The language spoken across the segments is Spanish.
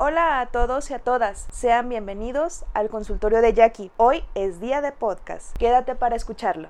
Hola a todos y a todas, sean bienvenidos al consultorio de Jackie. Hoy es día de podcast, quédate para escucharlo.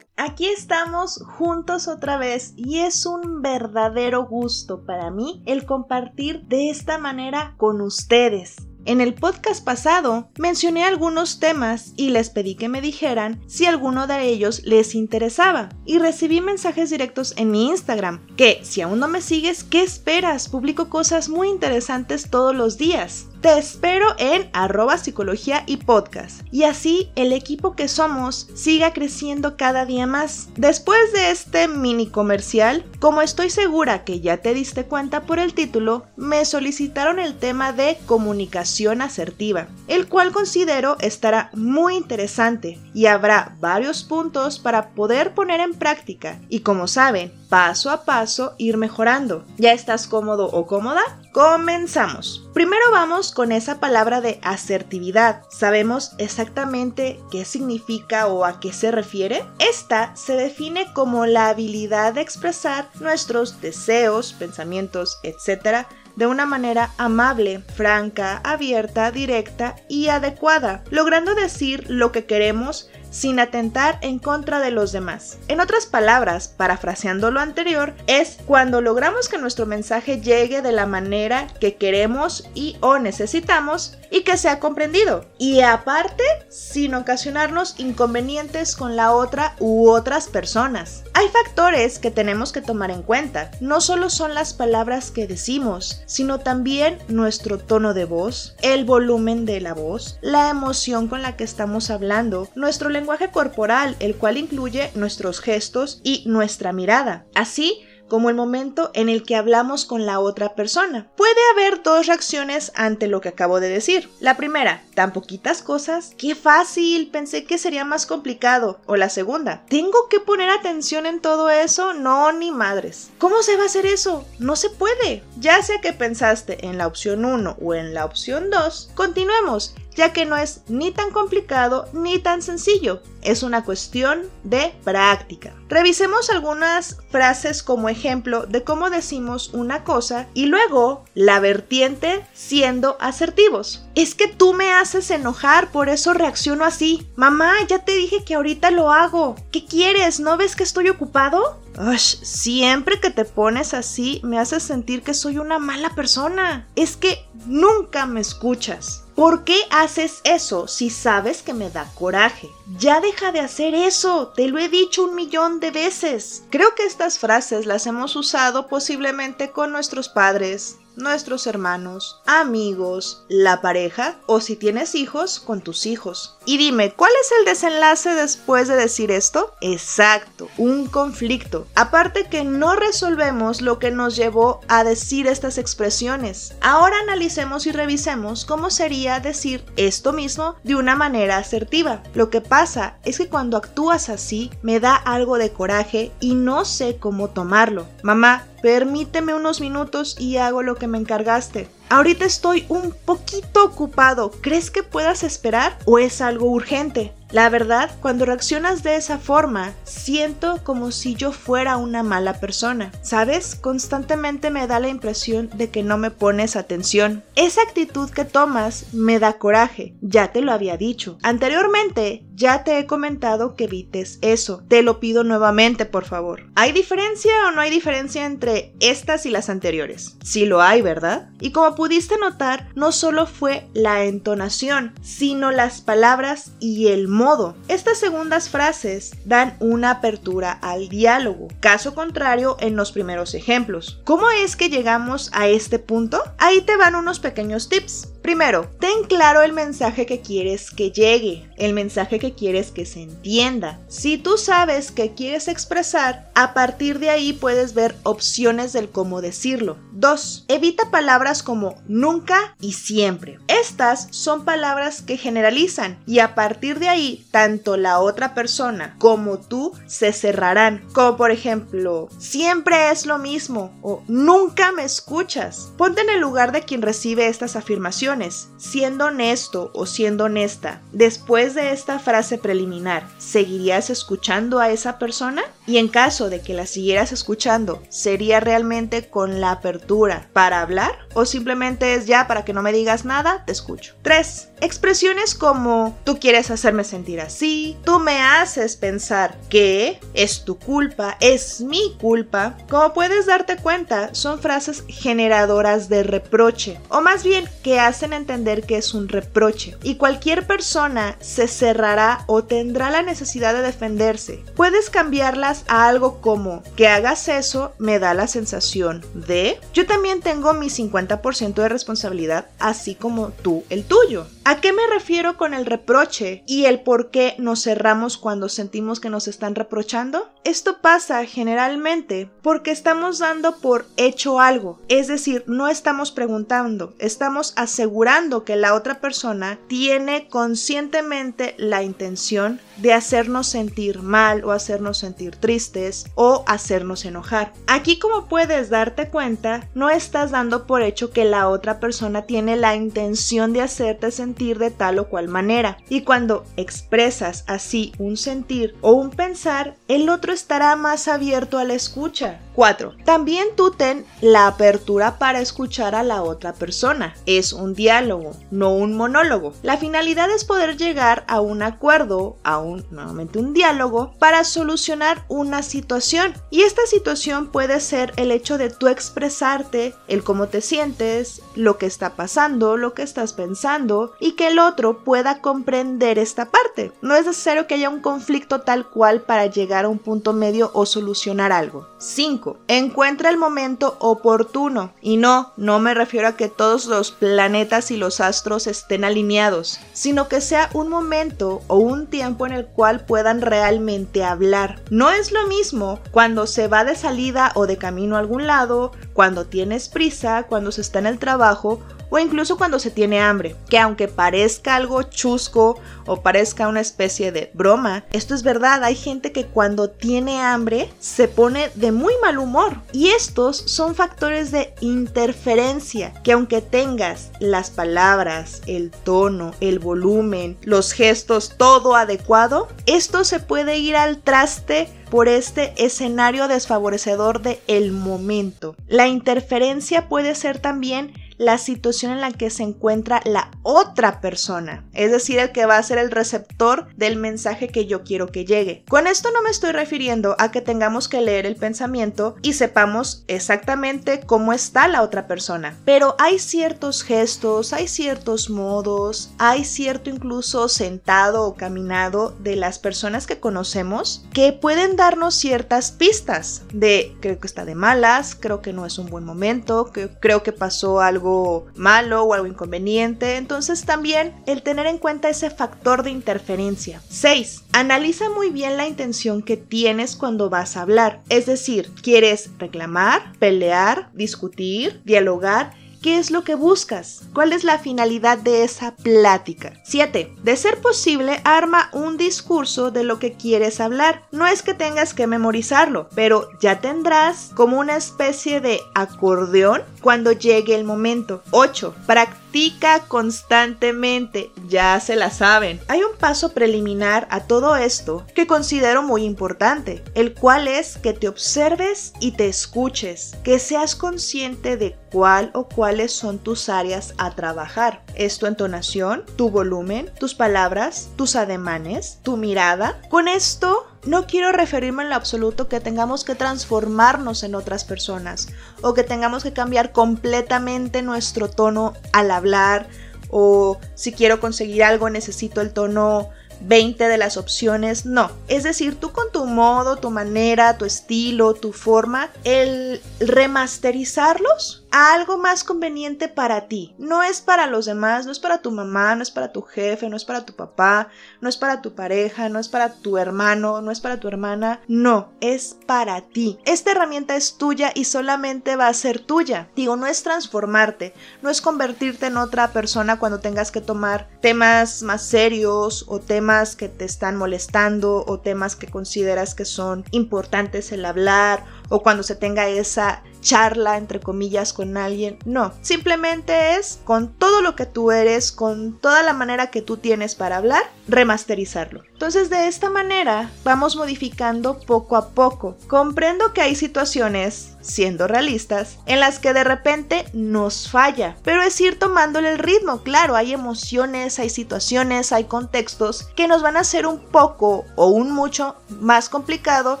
Aquí estamos juntos otra vez y es un verdadero gusto para mí el compartir de esta manera con ustedes. En el podcast pasado mencioné algunos temas y les pedí que me dijeran si alguno de ellos les interesaba y recibí mensajes directos en mi Instagram que si aún no me sigues, ¿qué esperas? Publico cosas muy interesantes todos los días. Te espero en arroba psicología y podcast. Y así el equipo que somos siga creciendo cada día más. Después de este mini comercial, como estoy segura que ya te diste cuenta por el título, me solicitaron el tema de comunicación asertiva, el cual considero estará muy interesante y habrá varios puntos para poder poner en práctica y como saben, paso a paso ir mejorando. ¿Ya estás cómodo o cómoda? Comenzamos. Primero vamos con esa palabra de asertividad. ¿Sabemos exactamente qué significa o a qué se refiere? Esta se define como la habilidad de expresar nuestros deseos, pensamientos, etc de una manera amable, franca, abierta, directa y adecuada, logrando decir lo que queremos sin atentar en contra de los demás. En otras palabras, parafraseando lo anterior, es cuando logramos que nuestro mensaje llegue de la manera que queremos y o necesitamos y que sea comprendido. Y aparte, sin ocasionarnos inconvenientes con la otra u otras personas. Hay factores que tenemos que tomar en cuenta. No solo son las palabras que decimos, sino también nuestro tono de voz, el volumen de la voz, la emoción con la que estamos hablando, nuestro lenguaje corporal, el cual incluye nuestros gestos y nuestra mirada. Así, como el momento en el que hablamos con la otra persona. Puede haber dos reacciones ante lo que acabo de decir. La primera, tan poquitas cosas, qué fácil, pensé que sería más complicado. O la segunda, ¿tengo que poner atención en todo eso? No, ni madres. ¿Cómo se va a hacer eso? No se puede. Ya sea que pensaste en la opción 1 o en la opción 2, continuemos ya que no es ni tan complicado ni tan sencillo, es una cuestión de práctica. Revisemos algunas frases como ejemplo de cómo decimos una cosa y luego la vertiente siendo asertivos. Es que tú me haces enojar, por eso reacciono así. Mamá, ya te dije que ahorita lo hago. ¿Qué quieres? ¿No ves que estoy ocupado? siempre que te pones así me haces sentir que soy una mala persona. Es que nunca me escuchas. ¿Por qué haces eso si sabes que me da coraje? Ya deja de hacer eso, te lo he dicho un millón de veces. Creo que estas frases las hemos usado posiblemente con nuestros padres, nuestros hermanos, amigos, la pareja o si tienes hijos, con tus hijos. Y dime, ¿cuál es el desenlace después de decir esto? Exacto, un conflicto. Aparte que no resolvemos lo que nos llevó a decir estas expresiones. Ahora analicemos y revisemos cómo sería decir esto mismo de una manera asertiva. Lo que pasa es que cuando actúas así me da algo de coraje y no sé cómo tomarlo. Mamá, Permíteme unos minutos y hago lo que me encargaste. Ahorita estoy un poquito ocupado. ¿Crees que puedas esperar o es algo urgente? La verdad, cuando reaccionas de esa forma, siento como si yo fuera una mala persona. ¿Sabes? Constantemente me da la impresión de que no me pones atención. Esa actitud que tomas me da coraje. Ya te lo había dicho. Anteriormente, ya te he comentado que evites eso. Te lo pido nuevamente, por favor. ¿Hay diferencia o no hay diferencia entre estas y las anteriores? Sí lo hay, ¿verdad? Y como pudiste notar, no solo fue la entonación, sino las palabras y el modo. Estas segundas frases dan una apertura al diálogo, caso contrario en los primeros ejemplos. ¿Cómo es que llegamos a este punto? Ahí te van unos pequeños tips. Primero, ten claro el mensaje que quieres que llegue, el mensaje que quieres que se entienda. Si tú sabes que quieres expresar, a partir de ahí puedes ver opciones del cómo decirlo. 2. Evita palabras como nunca y siempre. Estas son palabras que generalizan y a partir de ahí tanto la otra persona como tú se cerrarán. Como por ejemplo, siempre es lo mismo o nunca me escuchas. Ponte en el lugar de quien recibe estas afirmaciones siendo honesto o siendo honesta, después de esta frase preliminar, ¿seguirías escuchando a esa persona? Y en caso de que la siguieras escuchando, ¿sería realmente con la apertura para hablar? ¿O simplemente es ya para que no me digas nada, te escucho? 3. Expresiones como tú quieres hacerme sentir así, tú me haces pensar que es tu culpa, es mi culpa. Como puedes darte cuenta, son frases generadoras de reproche, o más bien que hacen entender que es un reproche. Y cualquier persona se cerrará o tendrá la necesidad de defenderse. Puedes cambiarlas a algo como que hagas eso me da la sensación de yo también tengo mi 50% de responsabilidad, así como tú el tuyo. ¿A qué me refiero con el reproche y el por qué nos cerramos cuando sentimos que nos están reprochando? Esto pasa generalmente porque estamos dando por hecho algo, es decir, no estamos preguntando, estamos asegurando que la otra persona tiene conscientemente la intención de hacernos sentir mal o hacernos sentir tristes o hacernos enojar. Aquí como puedes darte cuenta, no estás dando por hecho que la otra persona tiene la intención de hacerte sentir de tal o cual manera. Y cuando expresas así un sentir o un pensar, el otro estará más abierto a la escucha. 4. También tú ten la apertura para escuchar a la otra persona. Es un diálogo, no un monólogo. La finalidad es poder llegar a un acuerdo, a un nuevamente un diálogo para solucionar una situación. Y esta situación puede ser el hecho de tú expresarte, el cómo te sientes, lo que está pasando, lo que estás pensando que el otro pueda comprender esta parte. No es necesario que haya un conflicto tal cual para llegar a un punto medio o solucionar algo. 5 Encuentra el momento oportuno. Y no, no me refiero a que todos los planetas y los astros estén alineados, sino que sea un momento o un tiempo en el cual puedan realmente hablar. No es lo mismo cuando se va de salida o de camino a algún lado, cuando tienes prisa, cuando se está en el trabajo o incluso cuando se tiene hambre, que aunque parezca algo chusco o parezca una especie de broma, esto es verdad, hay gente que cuando tiene hambre se pone de muy mal humor y estos son factores de interferencia que aunque tengas las palabras, el tono, el volumen, los gestos, todo adecuado, esto se puede ir al traste por este escenario desfavorecedor de el momento. La interferencia puede ser también la situación en la que se encuentra la otra persona, es decir, el que va a ser el receptor del mensaje que yo quiero que llegue. Con esto no me estoy refiriendo a que tengamos que leer el pensamiento y sepamos exactamente cómo está la otra persona, pero hay ciertos gestos, hay ciertos modos, hay cierto incluso sentado o caminado de las personas que conocemos que pueden darnos ciertas pistas de creo que está de malas, creo que no es un buen momento, creo que pasó algo malo o algo inconveniente. Entonces también el tener en cuenta ese factor de interferencia. 6. Analiza muy bien la intención que tienes cuando vas a hablar. Es decir, ¿quieres reclamar, pelear, discutir, dialogar? ¿Qué es lo que buscas? ¿Cuál es la finalidad de esa plática? 7. De ser posible, arma un discurso de lo que quieres hablar. No es que tengas que memorizarlo, pero ya tendrás como una especie de acordeón cuando llegue el momento. 8. Practica constantemente, ya se la saben. Hay un paso preliminar a todo esto que considero muy importante, el cual es que te observes y te escuches, que seas consciente de cuál o cuáles son tus áreas a trabajar. Es tu entonación, tu volumen, tus palabras, tus ademanes, tu mirada. Con esto no quiero referirme en lo absoluto que tengamos que transformarnos en otras personas o que tengamos que cambiar completamente nuestro tono al hablar o si quiero conseguir algo necesito el tono 20 de las opciones, no. Es decir, tú con tu modo, tu manera, tu estilo, tu forma, el remasterizarlos algo más conveniente para ti. No es para los demás, no es para tu mamá, no es para tu jefe, no es para tu papá, no es para tu pareja, no es para tu hermano, no es para tu hermana, no, es para ti. Esta herramienta es tuya y solamente va a ser tuya. Digo, no es transformarte, no es convertirte en otra persona cuando tengas que tomar temas más serios o temas que te están molestando o temas que consideras que son importantes el hablar o cuando se tenga esa charla, entre comillas, con alguien. No, simplemente es con todo lo que tú eres, con toda la manera que tú tienes para hablar, remasterizarlo. Entonces de esta manera vamos modificando poco a poco. Comprendo que hay situaciones siendo realistas, en las que de repente nos falla, pero es ir tomándole el ritmo, claro, hay emociones, hay situaciones, hay contextos que nos van a hacer un poco o un mucho más complicado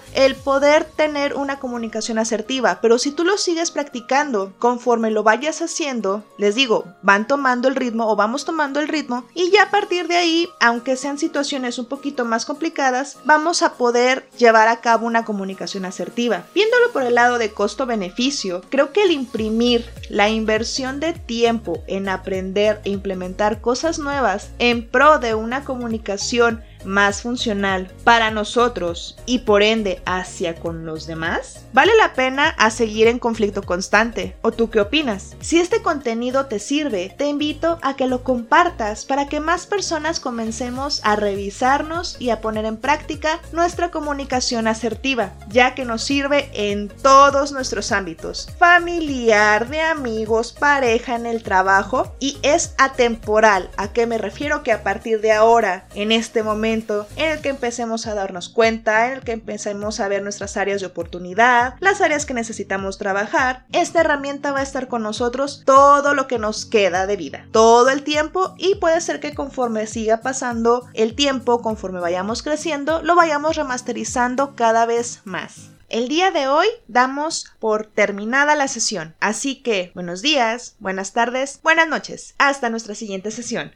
el poder tener una comunicación asertiva, pero si tú lo sigues practicando conforme lo vayas haciendo, les digo, van tomando el ritmo o vamos tomando el ritmo y ya a partir de ahí, aunque sean situaciones un poquito más complicadas, vamos a poder llevar a cabo una comunicación asertiva. Viéndolo por el lado de costo-beneficio, creo que el imprimir la inversión de tiempo en aprender e implementar cosas nuevas en pro de una comunicación más funcional para nosotros y por ende hacia con los demás? ¿Vale la pena a seguir en conflicto constante? ¿O tú qué opinas? Si este contenido te sirve, te invito a que lo compartas para que más personas comencemos a revisarnos y a poner en práctica nuestra comunicación asertiva, ya que nos sirve en todos nuestros ámbitos, familiar, de amigos, pareja, en el trabajo y es atemporal. ¿A qué me refiero? Que a partir de ahora, en este en el que empecemos a darnos cuenta, en el que empecemos a ver nuestras áreas de oportunidad, las áreas que necesitamos trabajar. Esta herramienta va a estar con nosotros todo lo que nos queda de vida, todo el tiempo y puede ser que conforme siga pasando el tiempo, conforme vayamos creciendo, lo vayamos remasterizando cada vez más. El día de hoy damos por terminada la sesión, así que buenos días, buenas tardes, buenas noches. Hasta nuestra siguiente sesión.